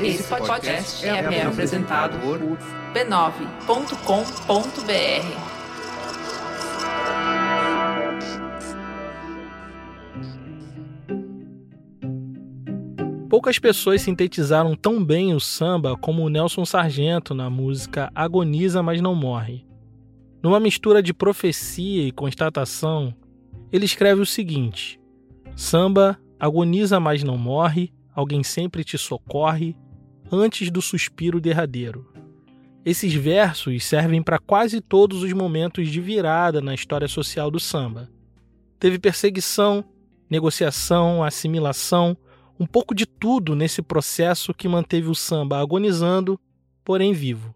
Esse podcast é, é apresentado por b9.com.br. Poucas pessoas sintetizaram tão bem o samba como o Nelson Sargento na música Agoniza, mas não morre. Numa mistura de profecia e constatação, ele escreve o seguinte: Samba agoniza, mas não morre, alguém sempre te socorre, antes do suspiro derradeiro. Esses versos servem para quase todos os momentos de virada na história social do samba. Teve perseguição, negociação, assimilação, um pouco de tudo nesse processo que manteve o samba agonizando, porém vivo.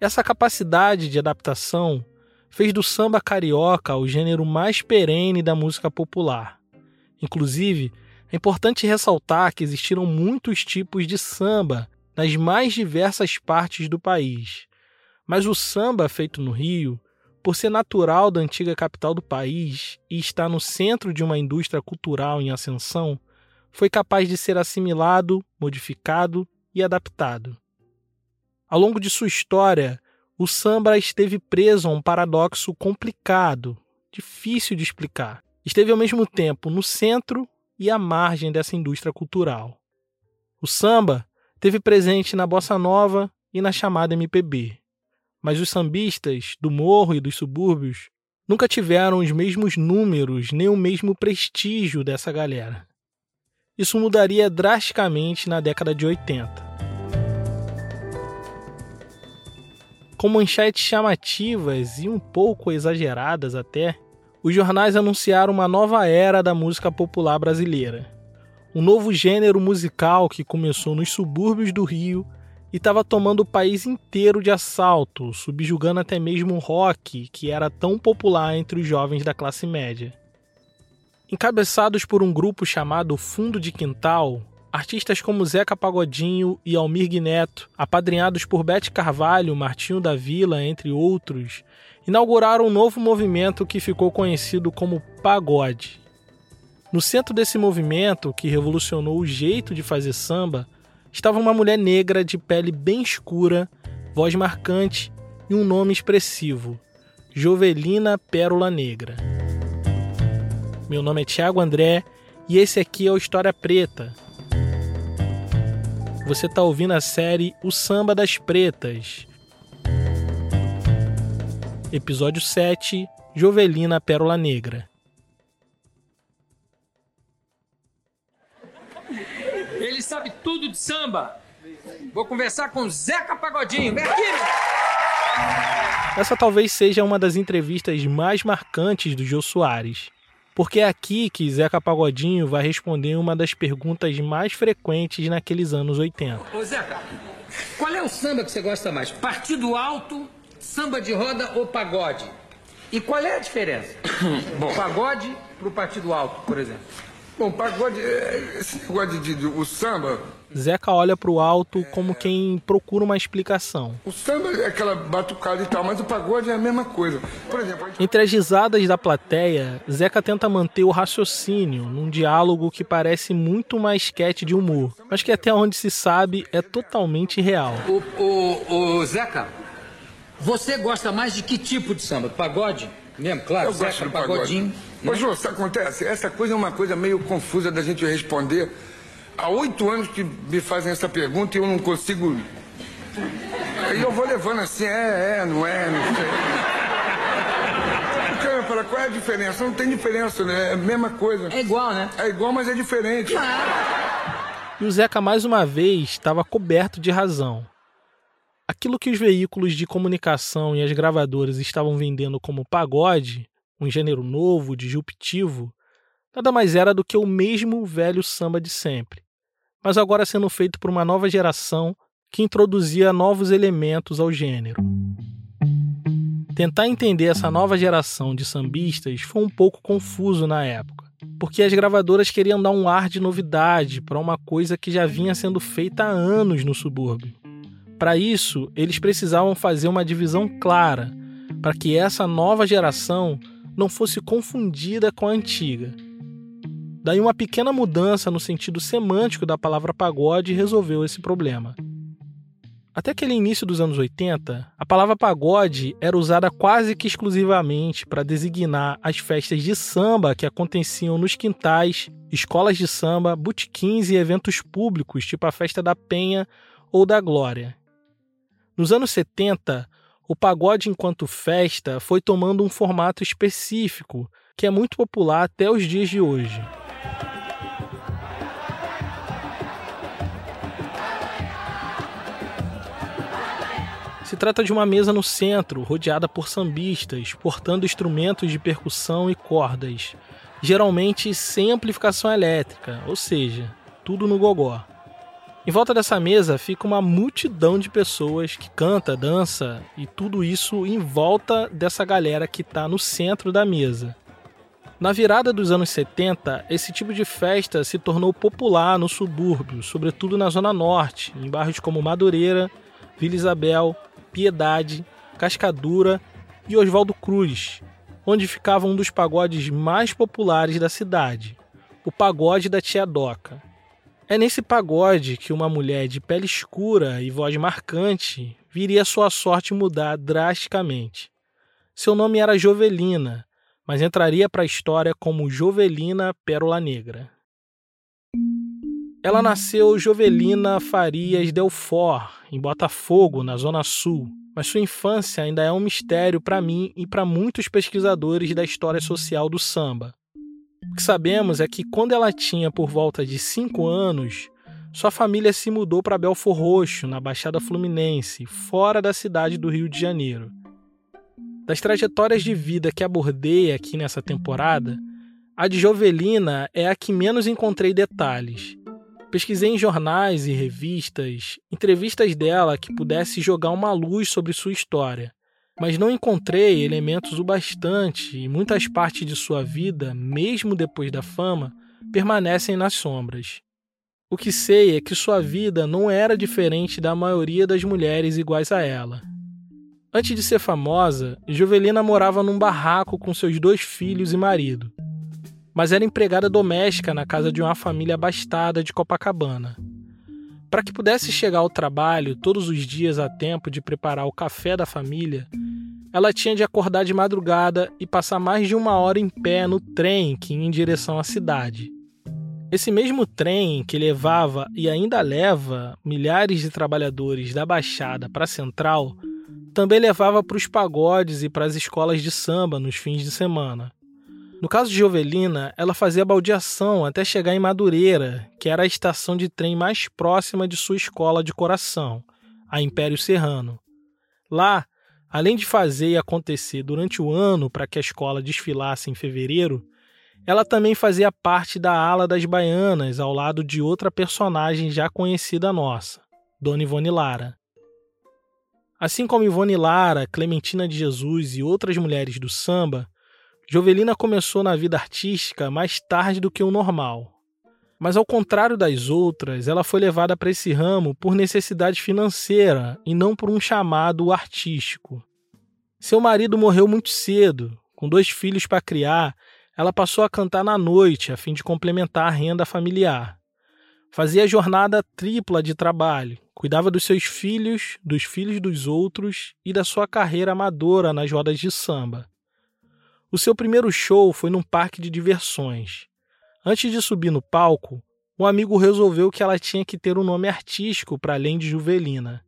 Essa capacidade de adaptação fez do samba carioca o gênero mais perene da música popular. Inclusive, é importante ressaltar que existiram muitos tipos de samba nas mais diversas partes do país. Mas o samba feito no Rio, por ser natural da antiga capital do país e estar no centro de uma indústria cultural em ascensão, foi capaz de ser assimilado, modificado e adaptado. Ao longo de sua história, o samba esteve preso a um paradoxo complicado, difícil de explicar. Esteve ao mesmo tempo no centro e à margem dessa indústria cultural. O samba teve presente na bossa nova e na chamada MPB, mas os sambistas do morro e dos subúrbios nunca tiveram os mesmos números nem o mesmo prestígio dessa galera. Isso mudaria drasticamente na década de 80. Com manchetes chamativas e um pouco exageradas até, os jornais anunciaram uma nova era da música popular brasileira. Um novo gênero musical que começou nos subúrbios do Rio e estava tomando o país inteiro de assalto, subjugando até mesmo o rock, que era tão popular entre os jovens da classe média. Encabeçados por um grupo chamado Fundo de Quintal, artistas como Zeca Pagodinho e Almir Neto, apadrinhados por Bete Carvalho, Martinho da Vila, entre outros, inauguraram um novo movimento que ficou conhecido como pagode. No centro desse movimento, que revolucionou o jeito de fazer samba, estava uma mulher negra de pele bem escura, voz marcante e um nome expressivo: Jovelina Pérola Negra. Meu nome é Thiago André e esse aqui é o História Preta. Você está ouvindo a série O Samba das Pretas. Episódio 7 Jovelina Pérola Negra. Ele sabe tudo de samba. Vou conversar com Zeca Pagodinho. Vem aqui! Essa talvez seja uma das entrevistas mais marcantes do Jô Soares porque é aqui que Zeca Pagodinho vai responder uma das perguntas mais frequentes naqueles anos 80. Ô Zeca, qual é o samba que você gosta mais? Partido alto, samba de roda ou pagode? E qual é a diferença? Bom, pagode pro partido alto, por exemplo. Bom, pagode, é, esse negócio de, de, o samba. Zeca olha para o alto como quem procura uma explicação. O samba é aquela batucada e tal, mas o pagode é a mesma coisa. Por exemplo, gente... Entre as risadas da plateia, Zeca tenta manter o raciocínio num diálogo que parece muito mais sketch de humor, mas que até onde se sabe é totalmente real. O, o, o Zeca, você gosta mais de que tipo de samba? Pagode? Mesmo, claro, eu Zeca, gosto do pagodinho. Né? Ô, isso acontece? Essa coisa é uma coisa meio confusa da gente responder. Há oito anos que me fazem essa pergunta e eu não consigo. Aí eu vou levando assim, é, é, não é, não sei. Porque eu falo, qual é a diferença? Não tem diferença, né? É a mesma coisa. É igual, né? É igual, mas é diferente. E o Zeca, mais uma vez, estava coberto de razão. Aquilo que os veículos de comunicação e as gravadoras estavam vendendo como pagode, um gênero novo, disruptivo, nada mais era do que o mesmo velho samba de sempre, mas agora sendo feito por uma nova geração que introduzia novos elementos ao gênero. Tentar entender essa nova geração de sambistas foi um pouco confuso na época, porque as gravadoras queriam dar um ar de novidade para uma coisa que já vinha sendo feita há anos no subúrbio. Para isso, eles precisavam fazer uma divisão clara, para que essa nova geração não fosse confundida com a antiga. Daí uma pequena mudança no sentido semântico da palavra pagode resolveu esse problema. Até aquele início dos anos 80, a palavra pagode era usada quase que exclusivamente para designar as festas de samba que aconteciam nos quintais, escolas de samba, botequins e eventos públicos, tipo a Festa da Penha ou da Glória. Nos anos 70, o pagode enquanto festa foi tomando um formato específico, que é muito popular até os dias de hoje. Se trata de uma mesa no centro, rodeada por sambistas, portando instrumentos de percussão e cordas, geralmente sem amplificação elétrica, ou seja, tudo no gogó. Em volta dessa mesa fica uma multidão de pessoas que canta, dança e tudo isso em volta dessa galera que está no centro da mesa. Na virada dos anos 70, esse tipo de festa se tornou popular no subúrbio, sobretudo na Zona Norte, em bairros como Madureira, Vila Isabel, Piedade, Cascadura e Oswaldo Cruz, onde ficava um dos pagodes mais populares da cidade, o Pagode da Tia Doca. É nesse pagode que uma mulher de pele escura e voz marcante viria sua sorte mudar drasticamente. Seu nome era Jovelina, mas entraria para a história como Jovelina Pérola Negra. Ela nasceu Jovelina Farias Delfort, em Botafogo, na Zona Sul, mas sua infância ainda é um mistério para mim e para muitos pesquisadores da história social do samba. O que sabemos é que quando ela tinha por volta de 5 anos, sua família se mudou para Belfor Roxo, na Baixada Fluminense, fora da cidade do Rio de Janeiro. Das trajetórias de vida que abordei aqui nessa temporada, a de Jovelina é a que menos encontrei detalhes. Pesquisei em jornais e revistas entrevistas dela que pudesse jogar uma luz sobre sua história, mas não encontrei elementos o bastante e muitas partes de sua vida, mesmo depois da fama, permanecem nas sombras. O que sei é que sua vida não era diferente da maioria das mulheres iguais a ela. Antes de ser famosa, Juvelina morava num barraco com seus dois filhos e marido mas era empregada doméstica na casa de uma família abastada de Copacabana. Para que pudesse chegar ao trabalho todos os dias a tempo de preparar o café da família, ela tinha de acordar de madrugada e passar mais de uma hora em pé no trem que ia em direção à cidade. Esse mesmo trem que levava e ainda leva milhares de trabalhadores da Baixada para a Central também levava para os pagodes e para as escolas de samba nos fins de semana. No caso de Jovelina, ela fazia baldeação até chegar em Madureira, que era a estação de trem mais próxima de sua escola de coração, a Império Serrano. Lá, além de fazer e acontecer durante o ano para que a escola desfilasse em fevereiro, ela também fazia parte da ala das baianas ao lado de outra personagem já conhecida nossa, Dona Ivone Lara. Assim como Ivone Lara, Clementina de Jesus e outras mulheres do samba, Jovelina começou na vida artística mais tarde do que o normal. Mas ao contrário das outras, ela foi levada para esse ramo por necessidade financeira e não por um chamado artístico. Seu marido morreu muito cedo, com dois filhos para criar, ela passou a cantar na noite a fim de complementar a renda familiar. Fazia jornada tripla de trabalho, cuidava dos seus filhos, dos filhos dos outros e da sua carreira amadora nas rodas de samba. O seu primeiro show foi num parque de diversões. Antes de subir no palco, um amigo resolveu que ela tinha que ter um nome artístico para além de Juvelina.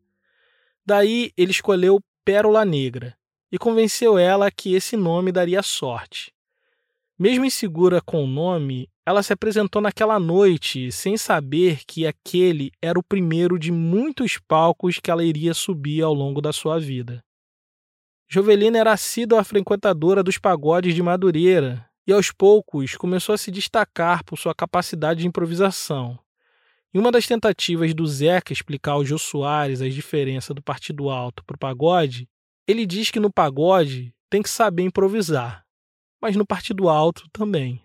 Daí ele escolheu Pérola Negra e convenceu ela que esse nome daria sorte. Mesmo insegura com o nome, ela se apresentou naquela noite sem saber que aquele era o primeiro de muitos palcos que ela iria subir ao longo da sua vida. Jovelina era assídua frequentadora dos pagodes de Madureira e aos poucos começou a se destacar por sua capacidade de improvisação. Em uma das tentativas do Zeca explicar ao Jô Soares as diferenças do partido alto para o pagode, ele diz que no pagode tem que saber improvisar, mas no partido alto também.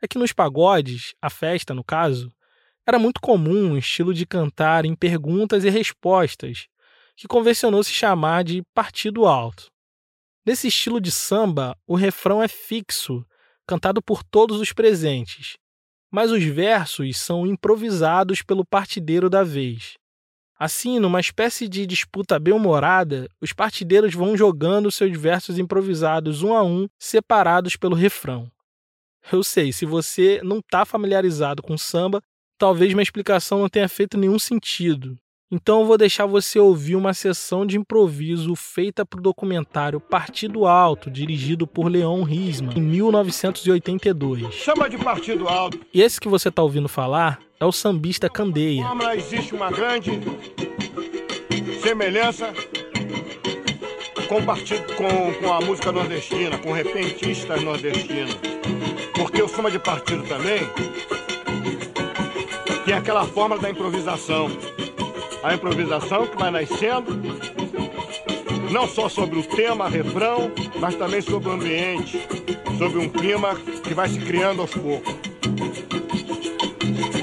É que nos pagodes, a festa no caso, era muito comum o estilo de cantar em perguntas e respostas, que convencionou se chamar de partido alto. Nesse estilo de samba, o refrão é fixo, cantado por todos os presentes, mas os versos são improvisados pelo partideiro da vez. Assim, numa espécie de disputa bem-humorada, os partideiros vão jogando seus versos improvisados um a um, separados pelo refrão. Eu sei, se você não está familiarizado com samba, talvez minha explicação não tenha feito nenhum sentido. Então eu vou deixar você ouvir uma sessão de improviso feita para o documentário Partido Alto, dirigido por Leon Risman, em 1982. Chama de Partido Alto. E esse que você está ouvindo falar é o sambista Candeia. Existe uma grande semelhança com, partido, com, com a música nordestina, com repentistas nordestinos. Porque o samba de partido também tem aquela forma da improvisação a improvisação que vai nascendo, não só sobre o tema, refrão, mas também sobre o ambiente, sobre um clima que vai se criando aos poucos.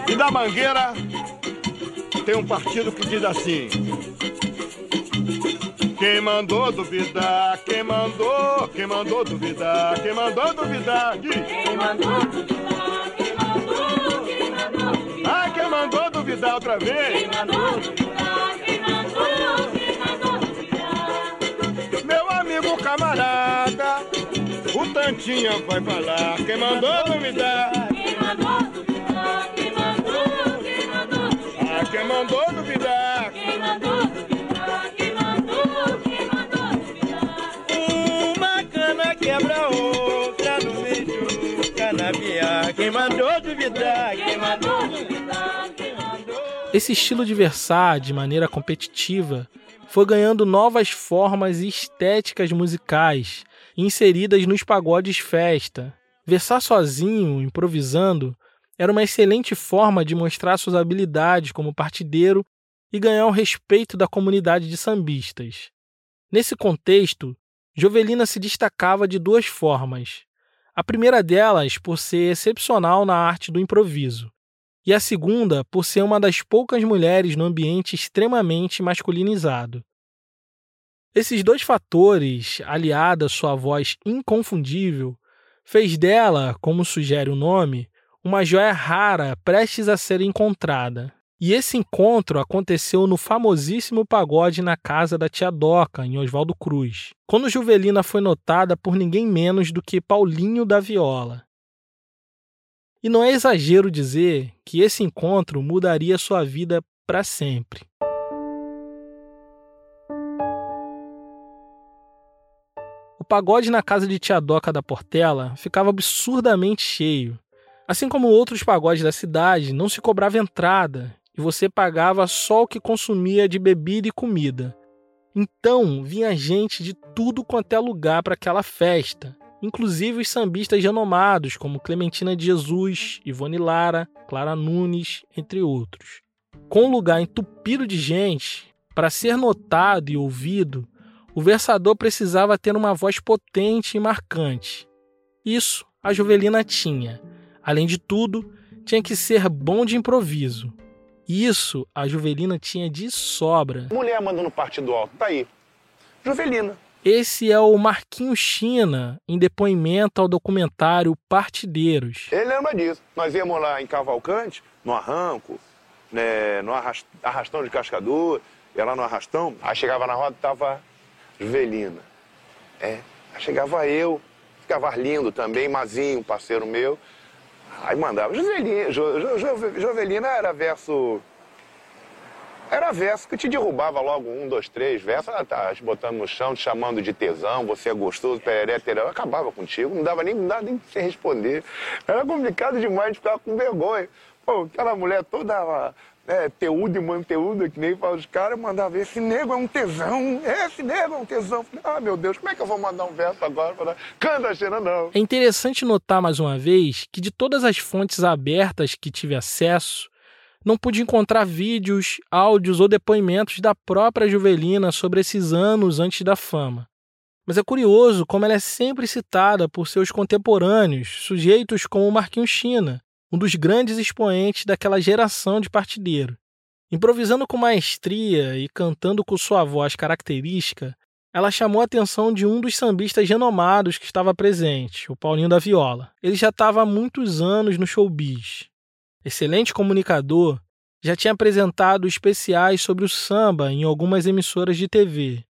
E da Mangueira tem um partido que diz assim: Quem mandou duvidar, quem mandou, quem mandou duvidar, quem mandou duvidar, diz. Quem mandou duvidar, quem mandou duvidar outra vez? Quem mandou duvidar. Meu camarada, o Tantinha vai falar. Quem mandou duvidar? Esse estilo de versar de maneira competitiva foi ganhando novas formas e estéticas musicais inseridas nos pagodes festa. Versar sozinho, improvisando, era uma excelente forma de mostrar suas habilidades como partideiro e ganhar o respeito da comunidade de sambistas. Nesse contexto, Jovelina se destacava de duas formas. A primeira delas por ser excepcional na arte do improviso e a segunda por ser uma das poucas mulheres no ambiente extremamente masculinizado. Esses dois fatores, aliados à sua voz inconfundível, fez dela, como sugere o nome, uma joia rara prestes a ser encontrada. E esse encontro aconteceu no famosíssimo pagode na casa da tia Doca, em Oswaldo Cruz, quando Juvelina foi notada por ninguém menos do que Paulinho da Viola. E não é exagero dizer que esse encontro mudaria sua vida para sempre. O pagode na casa de Tia Doca da Portela ficava absurdamente cheio. Assim como outros pagodes da cidade, não se cobrava entrada e você pagava só o que consumia de bebida e comida. Então vinha gente de tudo quanto é lugar para aquela festa, inclusive os sambistas renomados como Clementina de Jesus, Ivone Lara, Clara Nunes, entre outros. Com o lugar entupido de gente, para ser notado e ouvido, o versador precisava ter uma voz potente e marcante. Isso a Juvelina tinha. Além de tudo, tinha que ser bom de improviso. Isso a Juvelina tinha de sobra. Mulher mandando partido alto, tá aí. Juvelina. Esse é o Marquinho China, em depoimento ao documentário Partideiros. Ele lembra disso. Nós íamos lá em Cavalcante, no arranco, né, no arrastão de cascador, ia lá no arrastão, aí chegava na roda tava Juvelina. É, aí chegava eu, ficava lindo também, Mazinho, parceiro meu. Aí mandava, Juvelina, jo, jo, jo, Jovelina era verso era verso que te derrubava logo um, dois, três versos. Ah, tá, te botando no chão, te chamando de tesão, você é gostoso, pereré, terão. Acabava contigo, não dava nem, dava nem sem responder. Era complicado demais, de ficar com vergonha. Pô, aquela mulher toda é, teudo e manteúda, que nem fala os caras, mandava, esse nego é um tesão, esse nego é um tesão. Ah, meu Deus, como é que eu vou mandar um verso agora? Para... Canta, Xena, não. É interessante notar mais uma vez que de todas as fontes abertas que tive acesso, não pude encontrar vídeos, áudios ou depoimentos da própria Juvelina sobre esses anos antes da fama. Mas é curioso como ela é sempre citada por seus contemporâneos, sujeitos como Marquinhos China, um dos grandes expoentes daquela geração de partideiro. Improvisando com maestria e cantando com sua voz característica, ela chamou a atenção de um dos sambistas renomados que estava presente, o Paulinho da Viola. Ele já estava há muitos anos no showbiz, Excelente comunicador, já tinha apresentado especiais sobre o samba em algumas emissoras de TV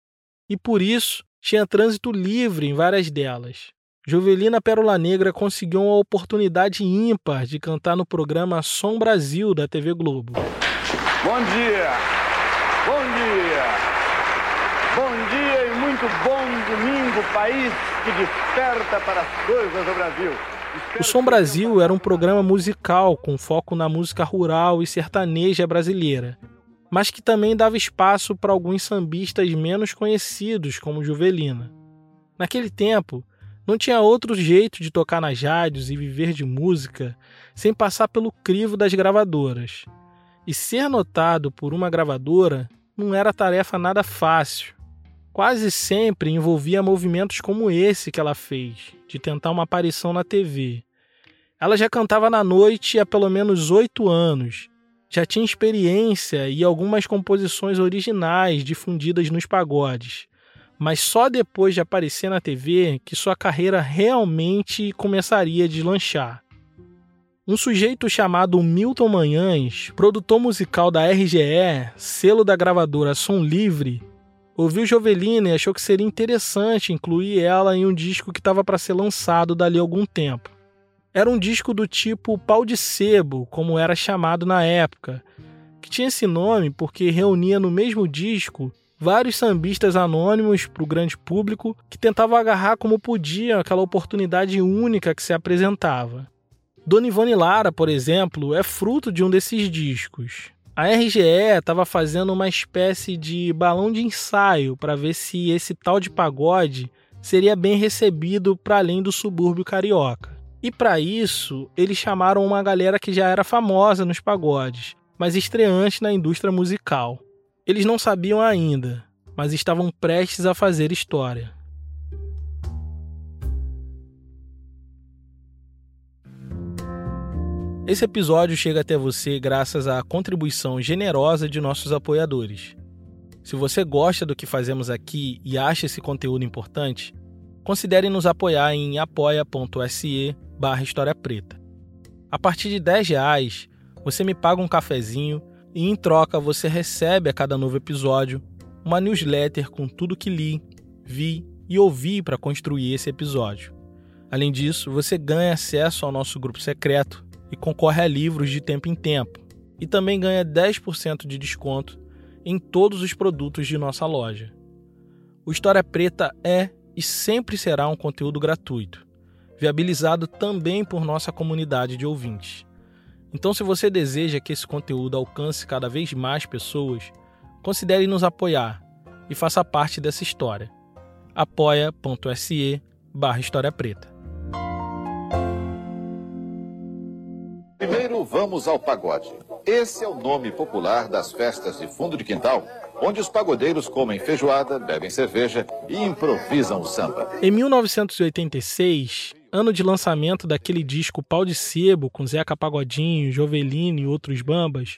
e, por isso, tinha trânsito livre em várias delas. Jovelina Pérola Negra conseguiu uma oportunidade ímpar de cantar no programa Som Brasil da TV Globo. Bom dia! Bom dia! Bom dia e muito bom domingo, país que desperta para as coisas do Brasil. O Som Brasil era um programa musical com foco na música rural e sertaneja brasileira, mas que também dava espaço para alguns sambistas menos conhecidos, como Juvelina. Naquele tempo, não tinha outro jeito de tocar nas rádios e viver de música sem passar pelo crivo das gravadoras. E ser notado por uma gravadora não era tarefa nada fácil. Quase sempre envolvia movimentos como esse que ela fez, de tentar uma aparição na TV. Ela já cantava na noite há pelo menos oito anos, já tinha experiência e algumas composições originais difundidas nos pagodes mas só depois de aparecer na TV que sua carreira realmente começaria a deslanchar. Um sujeito chamado Milton Manhães, produtor musical da RGE, selo da gravadora Som Livre, ouviu Jovelina e achou que seria interessante incluir ela em um disco que estava para ser lançado dali a algum tempo. Era um disco do tipo pau de sebo, como era chamado na época, que tinha esse nome porque reunia no mesmo disco vários sambistas anônimos para o grande público que tentavam agarrar como podiam aquela oportunidade única que se apresentava. Dona Ivone Lara, por exemplo, é fruto de um desses discos. A RGE estava fazendo uma espécie de balão de ensaio para ver se esse tal de pagode seria bem recebido para além do subúrbio carioca. E para isso, eles chamaram uma galera que já era famosa nos pagodes, mas estreante na indústria musical. Eles não sabiam ainda, mas estavam prestes a fazer história. Esse episódio chega até você graças à contribuição generosa de nossos apoiadores. Se você gosta do que fazemos aqui e acha esse conteúdo importante, considere nos apoiar em apoia.se. A partir de 10 reais, você me paga um cafezinho e em troca você recebe a cada novo episódio uma newsletter com tudo que li, vi e ouvi para construir esse episódio. Além disso, você ganha acesso ao nosso grupo secreto e concorre a livros de tempo em tempo, e também ganha 10% de desconto em todos os produtos de nossa loja. O História Preta é e sempre será um conteúdo gratuito, viabilizado também por nossa comunidade de ouvintes. Então, se você deseja que esse conteúdo alcance cada vez mais pessoas, considere nos apoiar e faça parte dessa história. apoia.se barra História Preta. Vamos ao pagode. Esse é o nome popular das festas de fundo de quintal, onde os pagodeiros comem feijoada, bebem cerveja e improvisam o samba. Em 1986, ano de lançamento daquele disco Pau de Sebo, com Zeca Pagodinho, Jovelino e outros bambas,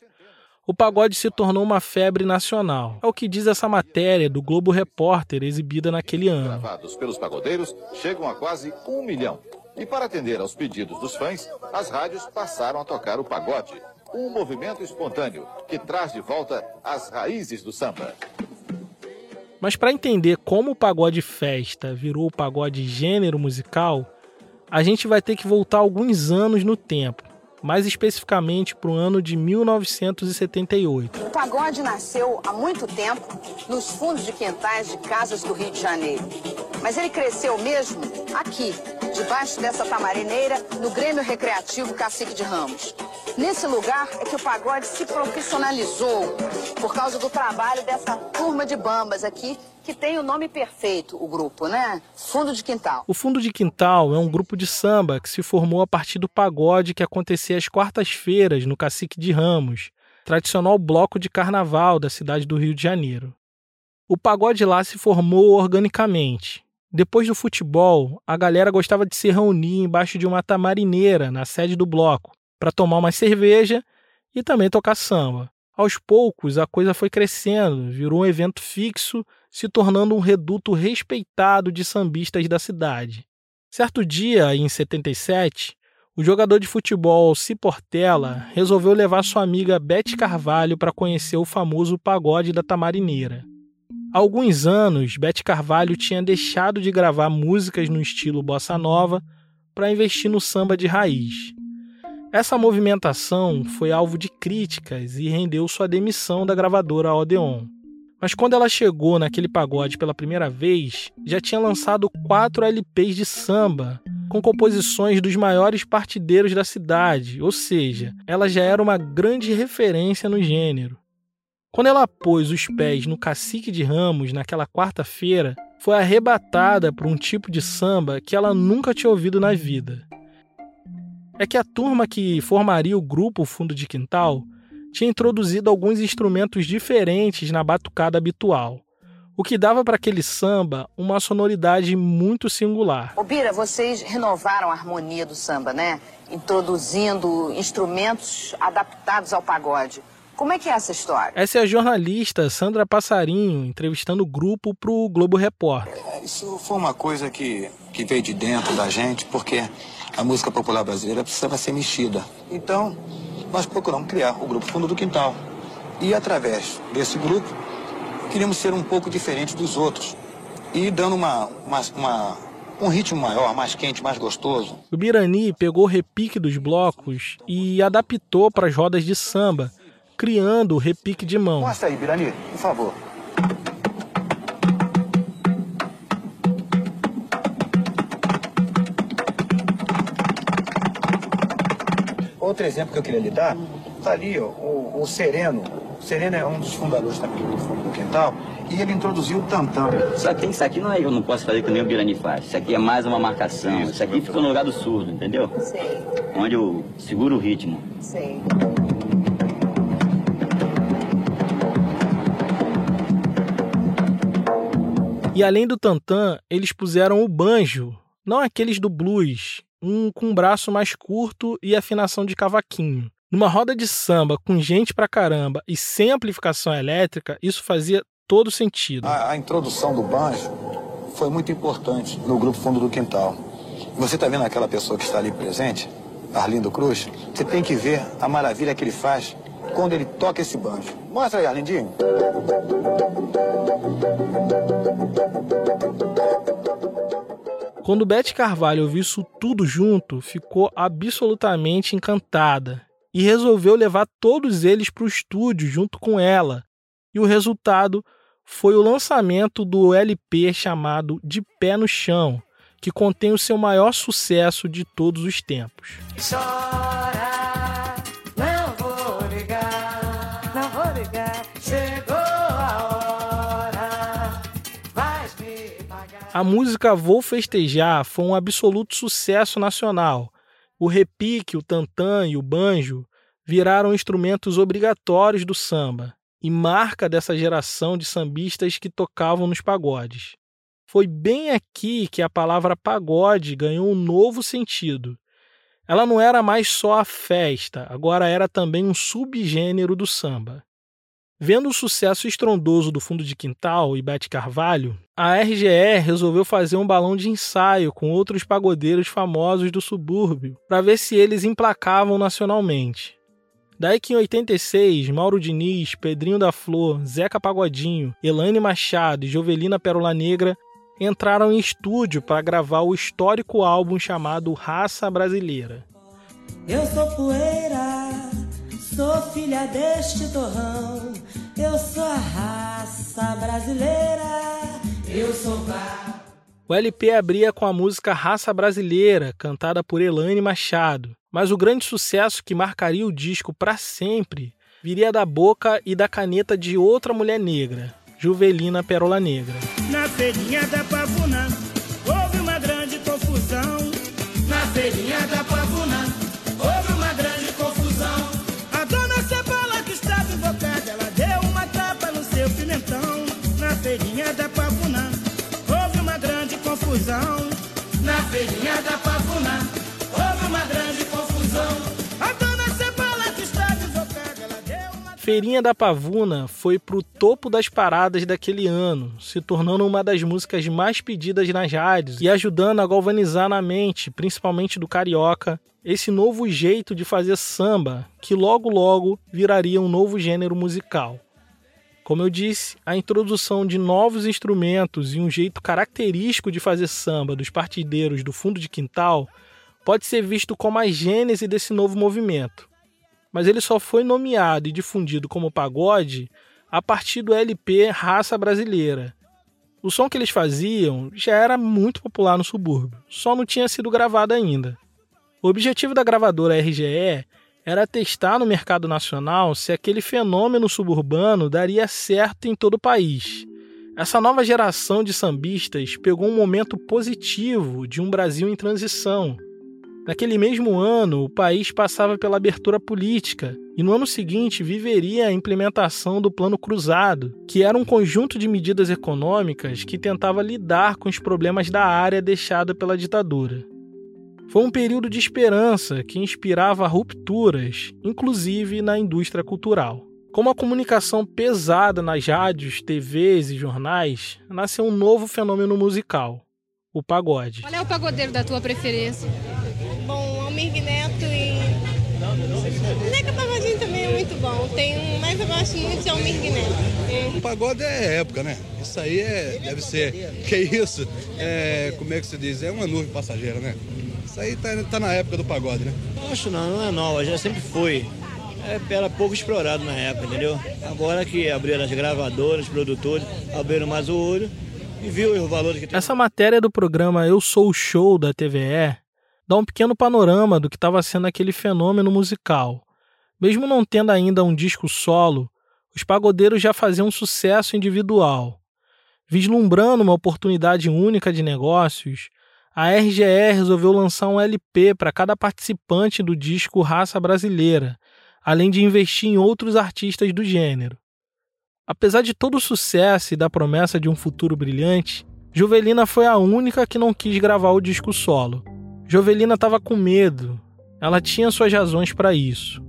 o pagode se tornou uma febre nacional. É o que diz essa matéria do Globo Repórter exibida naquele ano. Gravados pelos pagodeiros chegam a quase um milhão. E para atender aos pedidos dos fãs, as rádios passaram a tocar o pagode, um movimento espontâneo que traz de volta as raízes do samba. Mas para entender como o pagode festa virou o pagode gênero musical, a gente vai ter que voltar alguns anos no tempo, mais especificamente para o ano de 1978. O pagode nasceu há muito tempo nos fundos de quintais de casas do Rio de Janeiro. Mas ele cresceu mesmo aqui, debaixo dessa tamarineira, no Grêmio Recreativo Cacique de Ramos. Nesse lugar é que o pagode se profissionalizou por causa do trabalho dessa turma de bambas aqui que tem o nome perfeito, o grupo, né? Fundo de Quintal. O Fundo de Quintal é um grupo de samba que se formou a partir do pagode que acontecia às quartas-feiras no Cacique de Ramos, tradicional bloco de carnaval da cidade do Rio de Janeiro. O pagode lá se formou organicamente. Depois do futebol, a galera gostava de se reunir embaixo de uma tamarineira na sede do bloco para tomar uma cerveja e também tocar samba. Aos poucos, a coisa foi crescendo, virou um evento fixo, se tornando um reduto respeitado de sambistas da cidade. Certo dia, em 77, o jogador de futebol Ciportela resolveu levar sua amiga Beth Carvalho para conhecer o famoso pagode da Tamarineira. Há alguns anos, Beth Carvalho tinha deixado de gravar músicas no estilo bossa nova para investir no samba de raiz. Essa movimentação foi alvo de críticas e rendeu sua demissão da gravadora Odeon. Mas quando ela chegou naquele pagode pela primeira vez, já tinha lançado quatro LPs de samba, com composições dos maiores partideiros da cidade, ou seja, ela já era uma grande referência no gênero. Quando ela pôs os pés no Cacique de Ramos naquela quarta-feira, foi arrebatada por um tipo de samba que ela nunca tinha ouvido na vida. É que a turma que formaria o grupo Fundo de Quintal tinha introduzido alguns instrumentos diferentes na batucada habitual, o que dava para aquele samba uma sonoridade muito singular. Ô Bira, vocês renovaram a harmonia do samba, né? Introduzindo instrumentos adaptados ao pagode. Como é que é essa história? Essa é a jornalista Sandra Passarinho entrevistando o grupo para o Globo Repórter. Isso foi uma coisa que, que veio de dentro da gente, porque a música popular brasileira precisava ser mexida. Então, nós procuramos criar o grupo Fundo do Quintal. E através desse grupo, queríamos ser um pouco diferente dos outros. E dando uma, uma, uma um ritmo maior, mais quente, mais gostoso. O Birani pegou o repique dos blocos e adaptou para as rodas de samba criando o repique de mão. Mostra aí, Birani, por favor. Outro exemplo que eu queria lhe dar, tá ali ó, o, o Sereno. O Sereno é um dos fundadores também do Fundo do Quintal e ele introduziu o tantão. Só que isso aqui não é eu não posso fazer que nem o Birani faz. Isso aqui é mais uma marcação. Isso, isso aqui fica no lugar do surdo, entendeu? Sei. Onde eu seguro o ritmo. Sei. E além do tantã, eles puseram o banjo, não aqueles do blues, um com um braço mais curto e afinação de cavaquinho. Numa roda de samba com gente pra caramba e sem amplificação elétrica, isso fazia todo sentido. A, a introdução do banjo foi muito importante no grupo Fundo do Quintal. Você está vendo aquela pessoa que está ali presente, Arlindo Cruz? Você tem que ver a maravilha que ele faz quando ele toca esse banjo. Mostra aí, Arlindinho. Quando Beth Carvalho ouviu isso tudo junto, ficou absolutamente encantada e resolveu levar todos eles para o estúdio junto com ela. E o resultado foi o lançamento do LP chamado De Pé no Chão, que contém o seu maior sucesso de todos os tempos. Chora, A música Vou Festejar foi um absoluto sucesso nacional. O repique, o tantã e o banjo viraram instrumentos obrigatórios do samba e marca dessa geração de sambistas que tocavam nos pagodes. Foi bem aqui que a palavra pagode ganhou um novo sentido. Ela não era mais só a festa, agora era também um subgênero do samba. Vendo o sucesso estrondoso do Fundo de Quintal e Bete Carvalho, a RGE resolveu fazer um balão de ensaio com outros pagodeiros famosos do subúrbio para ver se eles emplacavam nacionalmente. Daí que em 86, Mauro Diniz, Pedrinho da Flor, Zeca Pagodinho, Elaine Machado e Jovelina Pérola Negra entraram em estúdio para gravar o histórico álbum chamado Raça Brasileira. Eu sou poeira, sou filha deste torrão, eu sou a raça brasileira, eu sou vá. O LP abria com a música Raça Brasileira, cantada por Elaine Machado. Mas o grande sucesso que marcaria o disco para sempre viria da boca e da caneta de outra mulher negra, Juvelina Pérola Negra. Na feirinha da Feirinha da Pavuna foi pro topo das paradas daquele ano, se tornando uma das músicas mais pedidas nas rádios e ajudando a galvanizar na mente, principalmente do carioca, esse novo jeito de fazer samba, que logo logo viraria um novo gênero musical. Como eu disse, a introdução de novos instrumentos e um jeito característico de fazer samba dos partideiros do fundo de quintal pode ser visto como a gênese desse novo movimento mas ele só foi nomeado e difundido como pagode a partir do LP Raça Brasileira. O som que eles faziam já era muito popular no subúrbio, só não tinha sido gravado ainda. O objetivo da gravadora RGE era testar no mercado nacional se aquele fenômeno suburbano daria certo em todo o país. Essa nova geração de sambistas pegou um momento positivo de um Brasil em transição, Naquele mesmo ano, o país passava pela abertura política e no ano seguinte viveria a implementação do Plano Cruzado, que era um conjunto de medidas econômicas que tentava lidar com os problemas da área deixada pela ditadura. Foi um período de esperança que inspirava rupturas, inclusive na indústria cultural. Com uma comunicação pesada nas rádios, TVs e jornais, nasceu um novo fenômeno musical, o pagode. Qual é o pagodeiro da tua preferência? Neto e. Neca Pagodinho também é muito bom. Tem um, mas eu gosto muito de Almir Neto. O pagode é época, né? Isso aí é, deve ser. Que isso? É, como é que se diz? É uma nuvem passageira, né? Isso aí tá, tá na época do pagode, né? Acho não, não é nova, já sempre foi. É, era pouco explorado na época, entendeu? Agora que abriram as gravadoras, produtores, abriram mais o olho e viu os valores que tem. Essa matéria do programa Eu Sou o Show da TVE dá um pequeno panorama do que estava sendo aquele fenômeno musical. Mesmo não tendo ainda um disco solo, os pagodeiros já faziam um sucesso individual. Vislumbrando uma oportunidade única de negócios, a RGE resolveu lançar um LP para cada participante do disco Raça Brasileira, além de investir em outros artistas do gênero. Apesar de todo o sucesso e da promessa de um futuro brilhante, Juvelina foi a única que não quis gravar o disco solo. Jovelina estava com medo. Ela tinha suas razões para isso.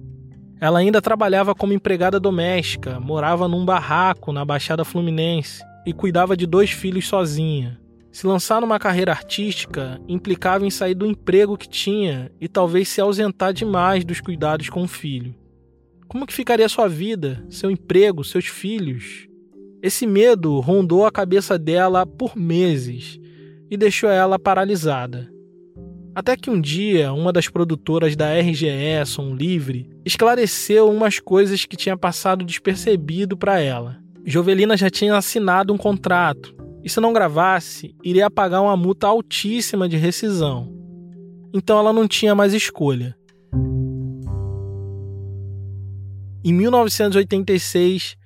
Ela ainda trabalhava como empregada doméstica, morava num barraco na Baixada Fluminense e cuidava de dois filhos sozinha. Se lançar numa carreira artística implicava em sair do emprego que tinha e talvez se ausentar demais dos cuidados com o filho. Como que ficaria sua vida, seu emprego, seus filhos? Esse medo rondou a cabeça dela por meses e deixou ela paralisada. Até que um dia, uma das produtoras da RGE, Som Livre, esclareceu umas coisas que tinha passado despercebido para ela. Jovelina já tinha assinado um contrato e, se não gravasse, iria pagar uma multa altíssima de rescisão. Então ela não tinha mais escolha. Em 1986,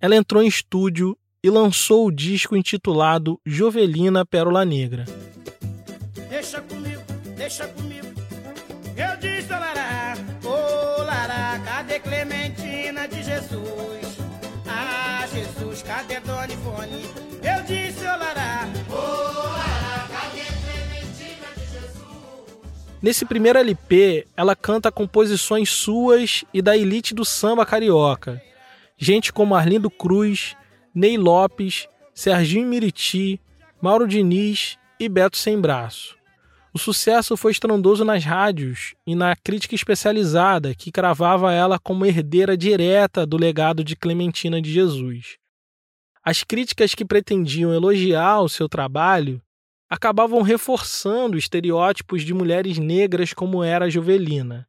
ela entrou em estúdio e lançou o disco intitulado Jovelina Pérola Negra. Deixa comigo deixa comigo. Eu disse, Lará, ô Lará, cadê Clementina de Jesus? Ah, Jesus, cadê Dona Ivone? Eu disse, ô Lará, ô Lará, cadê Clementina de Jesus? Nesse primeiro LP, ela canta composições suas e da elite do samba carioca. Gente como Arlindo Cruz, Ney Lopes, Serginho Miriti, Mauro Diniz e Beto Sem Braço. O sucesso foi estrondoso nas rádios e na crítica especializada, que cravava ela como herdeira direta do legado de Clementina de Jesus. As críticas que pretendiam elogiar o seu trabalho acabavam reforçando estereótipos de mulheres negras como era a Jovelina.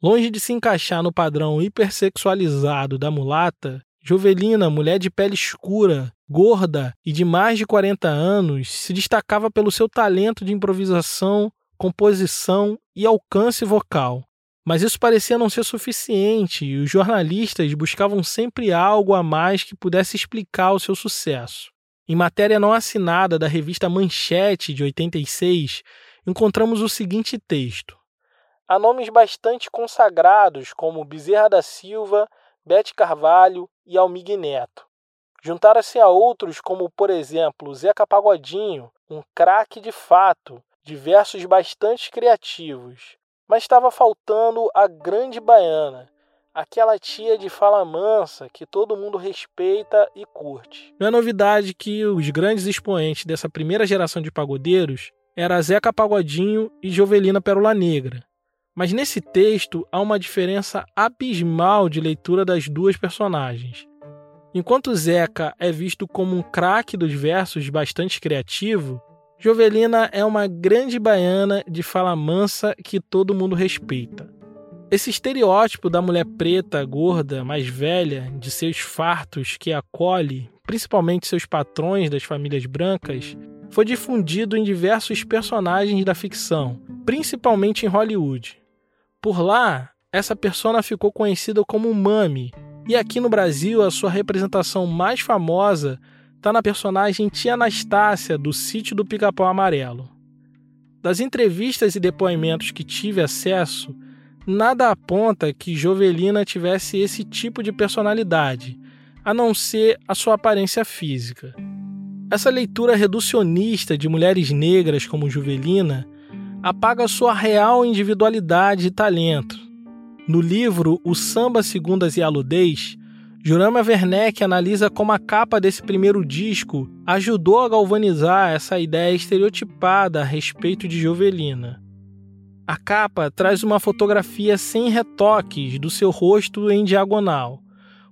Longe de se encaixar no padrão hipersexualizado da mulata, Jovelina, mulher de pele escura, gorda e de mais de 40 anos, se destacava pelo seu talento de improvisação, composição e alcance vocal. Mas isso parecia não ser suficiente e os jornalistas buscavam sempre algo a mais que pudesse explicar o seu sucesso. Em matéria não assinada da revista Manchete de 86, encontramos o seguinte texto: Há nomes bastante consagrados como Bezerra da Silva, Bete Carvalho e Almig Neto. Juntaram-se a outros como, por exemplo, Zeca Pagodinho, um craque de fato, de versos bastante criativos. Mas estava faltando a grande baiana, aquela tia de fala mansa que todo mundo respeita e curte. Não é novidade que os grandes expoentes dessa primeira geração de pagodeiros era Zeca Pagodinho e Jovelina Pérola Negra. Mas nesse texto há uma diferença abismal de leitura das duas personagens. Enquanto Zeca é visto como um craque dos versos bastante criativo, Jovelina é uma grande baiana de fala mansa que todo mundo respeita. Esse estereótipo da mulher preta, gorda, mais velha, de seus fartos que acolhe, principalmente seus patrões das famílias brancas, foi difundido em diversos personagens da ficção, principalmente em Hollywood. Por lá, essa persona ficou conhecida como Mami, e aqui no Brasil a sua representação mais famosa está na personagem Tia Anastácia do Sítio do Pica-Pau Amarelo. Das entrevistas e depoimentos que tive acesso, nada aponta que Jovelina tivesse esse tipo de personalidade, a não ser a sua aparência física. Essa leitura reducionista de mulheres negras como Jovelina apaga sua real individualidade e talento. No livro O Samba Segundas e Aludez, Jurama Werneck analisa como a capa desse primeiro disco ajudou a galvanizar essa ideia estereotipada a respeito de Jovelina. A capa traz uma fotografia sem retoques do seu rosto em diagonal,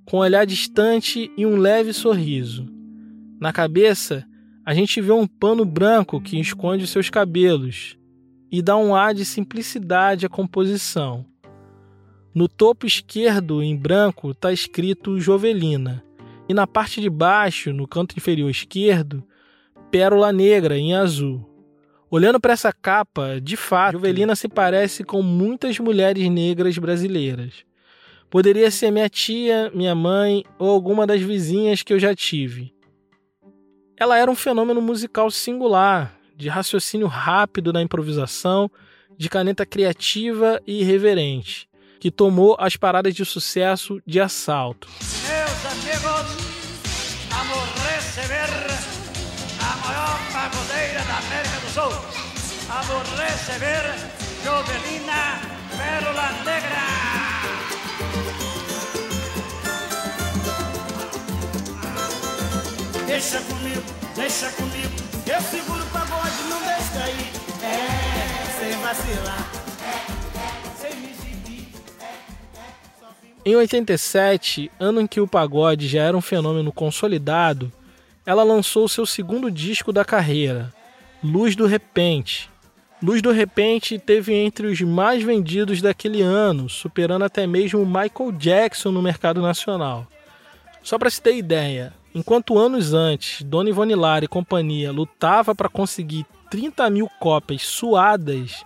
com um olhar distante e um leve sorriso. Na cabeça, a gente vê um pano branco que esconde seus cabelos e dá um ar de simplicidade à composição. No topo esquerdo, em branco, está escrito Jovelina, e na parte de baixo, no canto inferior esquerdo, Pérola Negra em azul. Olhando para essa capa, de fato, Jovelina se parece com muitas mulheres negras brasileiras. Poderia ser minha tia, minha mãe ou alguma das vizinhas que eu já tive. Ela era um fenômeno musical singular, de raciocínio rápido na improvisação, de caneta criativa e irreverente, que tomou as paradas de sucesso de assalto. Meus amigos, vamos receber a maior pagodeira da América do Sul. Vamos receber Jovelina Pérola Negra. Deixa comigo, deixa comigo, eu seguro pagode, não deixa. É, sem vacilar. Em 87, ano em que o pagode já era um fenômeno consolidado, ela lançou seu segundo disco da carreira, Luz do Repente. Luz do Repente teve entre os mais vendidos daquele ano, superando até mesmo Michael Jackson no mercado nacional. Só para se ter ideia, enquanto anos antes Dona Ivone Lara e companhia lutava para conseguir 30 mil cópias suadas,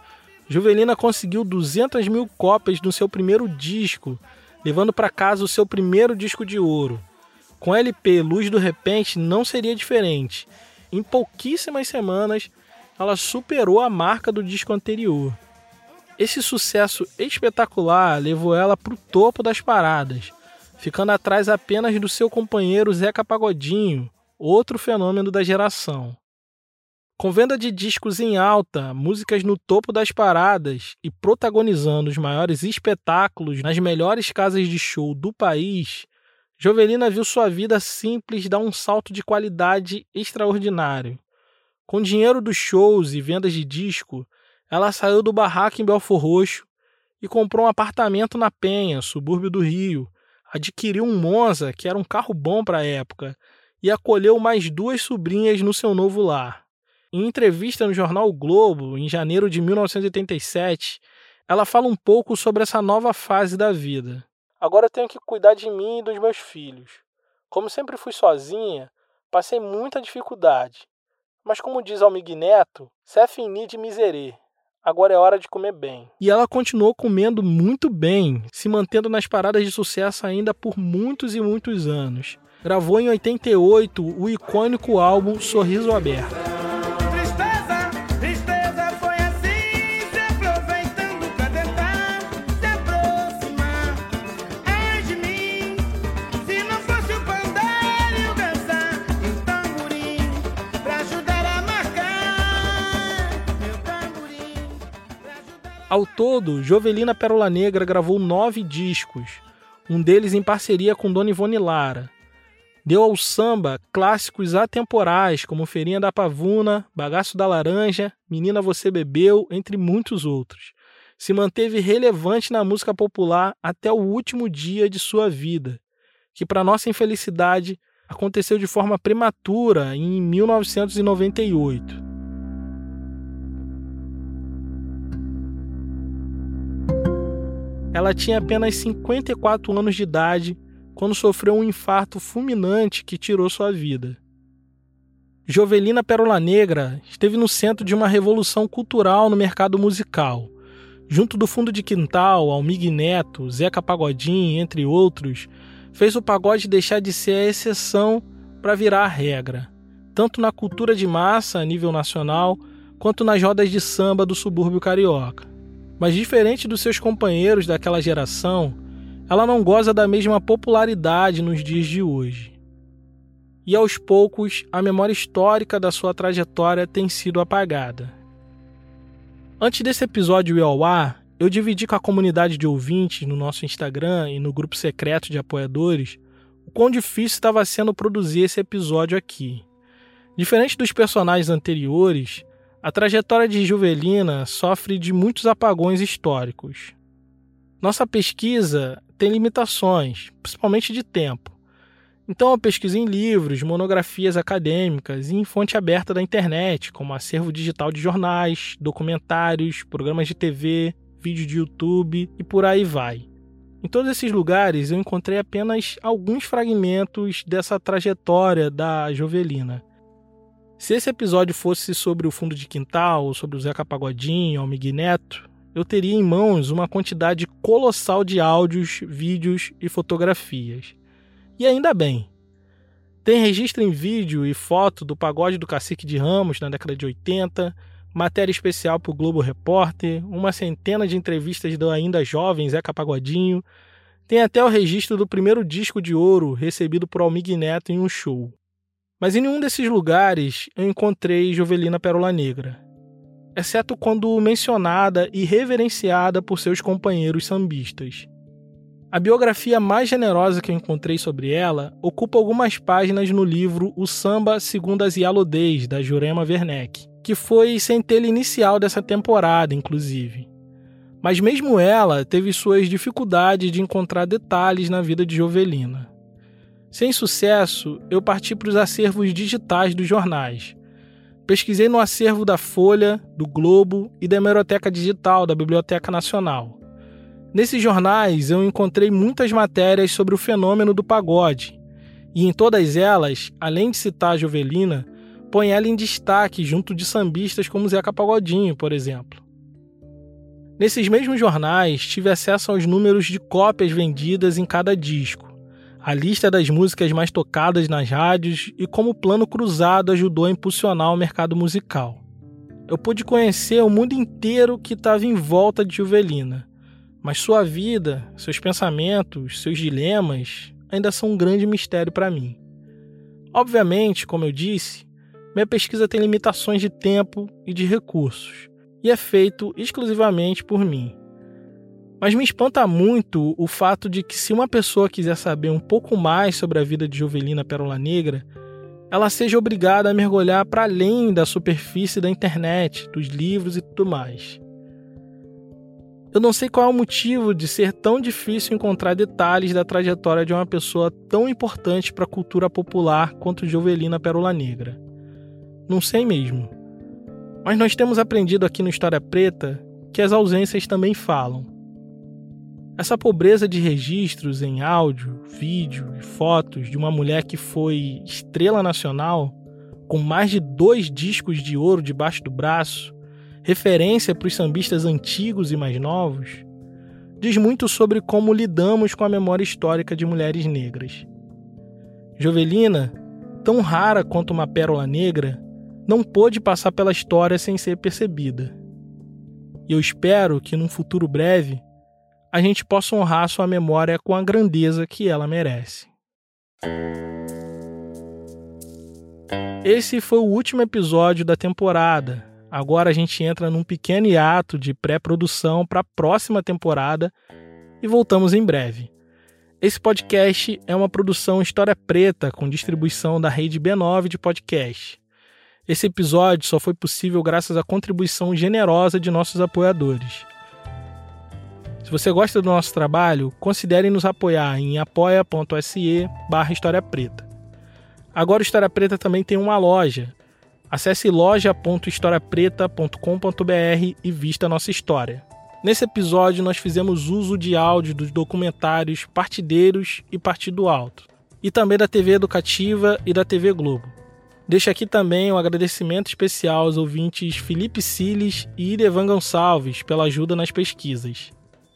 Juvelina conseguiu 200 mil cópias no seu primeiro disco, levando para casa o seu primeiro disco de ouro. Com LP Luz do Repente não seria diferente. Em pouquíssimas semanas, ela superou a marca do disco anterior. Esse sucesso espetacular levou ela para o topo das paradas, ficando atrás apenas do seu companheiro Zeca Pagodinho, outro fenômeno da geração. Com venda de discos em alta, músicas no topo das paradas e protagonizando os maiores espetáculos nas melhores casas de show do país, Jovelina viu sua vida simples dar um salto de qualidade extraordinário. Com dinheiro dos shows e vendas de disco, ela saiu do barraco em Belfor Roxo e comprou um apartamento na Penha, subúrbio do Rio, adquiriu um Monza, que era um carro bom para a época, e acolheu mais duas sobrinhas no seu novo lar. Em entrevista no jornal o Globo, em janeiro de 1987, ela fala um pouco sobre essa nova fase da vida. Agora eu tenho que cuidar de mim e dos meus filhos. Como sempre fui sozinha, passei muita dificuldade. Mas como diz Almig Neto, se é fini de miserê. Agora é hora de comer bem. E ela continuou comendo muito bem, se mantendo nas paradas de sucesso ainda por muitos e muitos anos. Gravou em 88 o icônico álbum Sorriso Aberto. Ao todo, Jovelina Pérola Negra gravou nove discos, um deles em parceria com Dona Ivone Lara. Deu ao samba clássicos atemporais como Feirinha da Pavuna, Bagaço da Laranja, Menina Você Bebeu, entre muitos outros. Se manteve relevante na música popular até o último dia de sua vida, que, para nossa infelicidade, aconteceu de forma prematura em 1998. Ela tinha apenas 54 anos de idade quando sofreu um infarto fulminante que tirou sua vida. Jovelina Pérola Negra esteve no centro de uma revolução cultural no mercado musical. Junto do fundo de quintal, Almig Neto, Zeca Pagodinho, entre outros, fez o pagode deixar de ser a exceção para virar a regra, tanto na cultura de massa a nível nacional, quanto nas rodas de samba do subúrbio carioca. Mas diferente dos seus companheiros daquela geração, ela não goza da mesma popularidade nos dias de hoje. E aos poucos, a memória histórica da sua trajetória tem sido apagada. Antes desse episódio ir ao ar, eu dividi com a comunidade de ouvintes no nosso Instagram e no grupo secreto de apoiadores o quão difícil estava sendo produzir esse episódio aqui. Diferente dos personagens anteriores, a trajetória de Juvelina sofre de muitos apagões históricos. Nossa pesquisa tem limitações, principalmente de tempo. Então, eu pesquiso em livros, monografias acadêmicas e em fonte aberta da internet, como acervo digital de jornais, documentários, programas de TV, vídeo de YouTube e por aí vai. Em todos esses lugares eu encontrei apenas alguns fragmentos dessa trajetória da Jovelina. Se esse episódio fosse sobre o fundo de quintal, sobre o Zeca Pagodinho, o Miguel Neto, eu teria em mãos uma quantidade colossal de áudios, vídeos e fotografias. E ainda bem. Tem registro em vídeo e foto do pagode do Cacique de Ramos na década de 80, matéria especial para o Globo Repórter, uma centena de entrevistas do ainda jovem Zeca Pagodinho. Tem até o registro do primeiro disco de ouro recebido por Almig Neto em um show. Mas em nenhum desses lugares eu encontrei Jovelina Pérola Negra, exceto quando mencionada e reverenciada por seus companheiros sambistas. A biografia mais generosa que eu encontrei sobre ela ocupa algumas páginas no livro O Samba Segundo as Yalodês, da Jurema Werneck, que foi centelha inicial dessa temporada, inclusive. Mas mesmo ela teve suas dificuldades de encontrar detalhes na vida de Jovelina. Sem sucesso, eu parti para os acervos digitais dos jornais. Pesquisei no acervo da Folha, do Globo e da Hemeroteca Digital da Biblioteca Nacional. Nesses jornais eu encontrei muitas matérias sobre o fenômeno do pagode, e em todas elas, além de citar a Jovelina, põe ela em destaque junto de sambistas como Zeca Pagodinho, por exemplo. Nesses mesmos jornais, tive acesso aos números de cópias vendidas em cada disco a lista das músicas mais tocadas nas rádios e como o plano cruzado ajudou a impulsionar o mercado musical. Eu pude conhecer o mundo inteiro que estava em volta de Juvelina, mas sua vida, seus pensamentos, seus dilemas ainda são um grande mistério para mim. Obviamente, como eu disse, minha pesquisa tem limitações de tempo e de recursos, e é feito exclusivamente por mim. Mas me espanta muito o fato de que, se uma pessoa quiser saber um pouco mais sobre a vida de Jovelina Pérola Negra, ela seja obrigada a mergulhar para além da superfície da internet, dos livros e tudo mais. Eu não sei qual é o motivo de ser tão difícil encontrar detalhes da trajetória de uma pessoa tão importante para a cultura popular quanto Jovelina Pérola Negra. Não sei mesmo. Mas nós temos aprendido aqui no História Preta que as ausências também falam. Essa pobreza de registros em áudio, vídeo e fotos de uma mulher que foi estrela nacional, com mais de dois discos de ouro debaixo do braço, referência para os sambistas antigos e mais novos, diz muito sobre como lidamos com a memória histórica de mulheres negras. Jovelina, tão rara quanto uma pérola negra, não pôde passar pela história sem ser percebida. E eu espero que num futuro breve a gente possa honrar sua memória com a grandeza que ela merece. Esse foi o último episódio da temporada. Agora a gente entra num pequeno hiato de pré-produção para a próxima temporada e voltamos em breve. Esse podcast é uma produção História Preta com distribuição da rede B9 de podcast. Esse episódio só foi possível graças à contribuição generosa de nossos apoiadores. Se você gosta do nosso trabalho, considere nos apoiar em apoia.se barra História Preta. Agora o História Preta também tem uma loja. Acesse loja.historiapreta.com.br e vista a nossa história. Nesse episódio, nós fizemos uso de áudio dos documentários Partideiros e Partido Alto, e também da TV Educativa e da TV Globo. Deixo aqui também um agradecimento especial aos ouvintes Felipe Siles e Idevan Gonçalves pela ajuda nas pesquisas.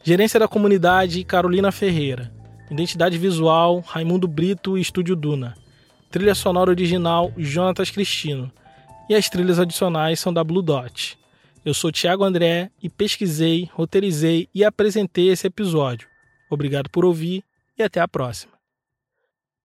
Gerência da Comunidade Carolina Ferreira. Identidade Visual Raimundo Brito e Estúdio Duna. Trilha sonora original Jonatas Cristino. E as trilhas adicionais são da Blue Dot. Eu sou Tiago André e pesquisei, roteirizei e apresentei esse episódio. Obrigado por ouvir e até a próxima.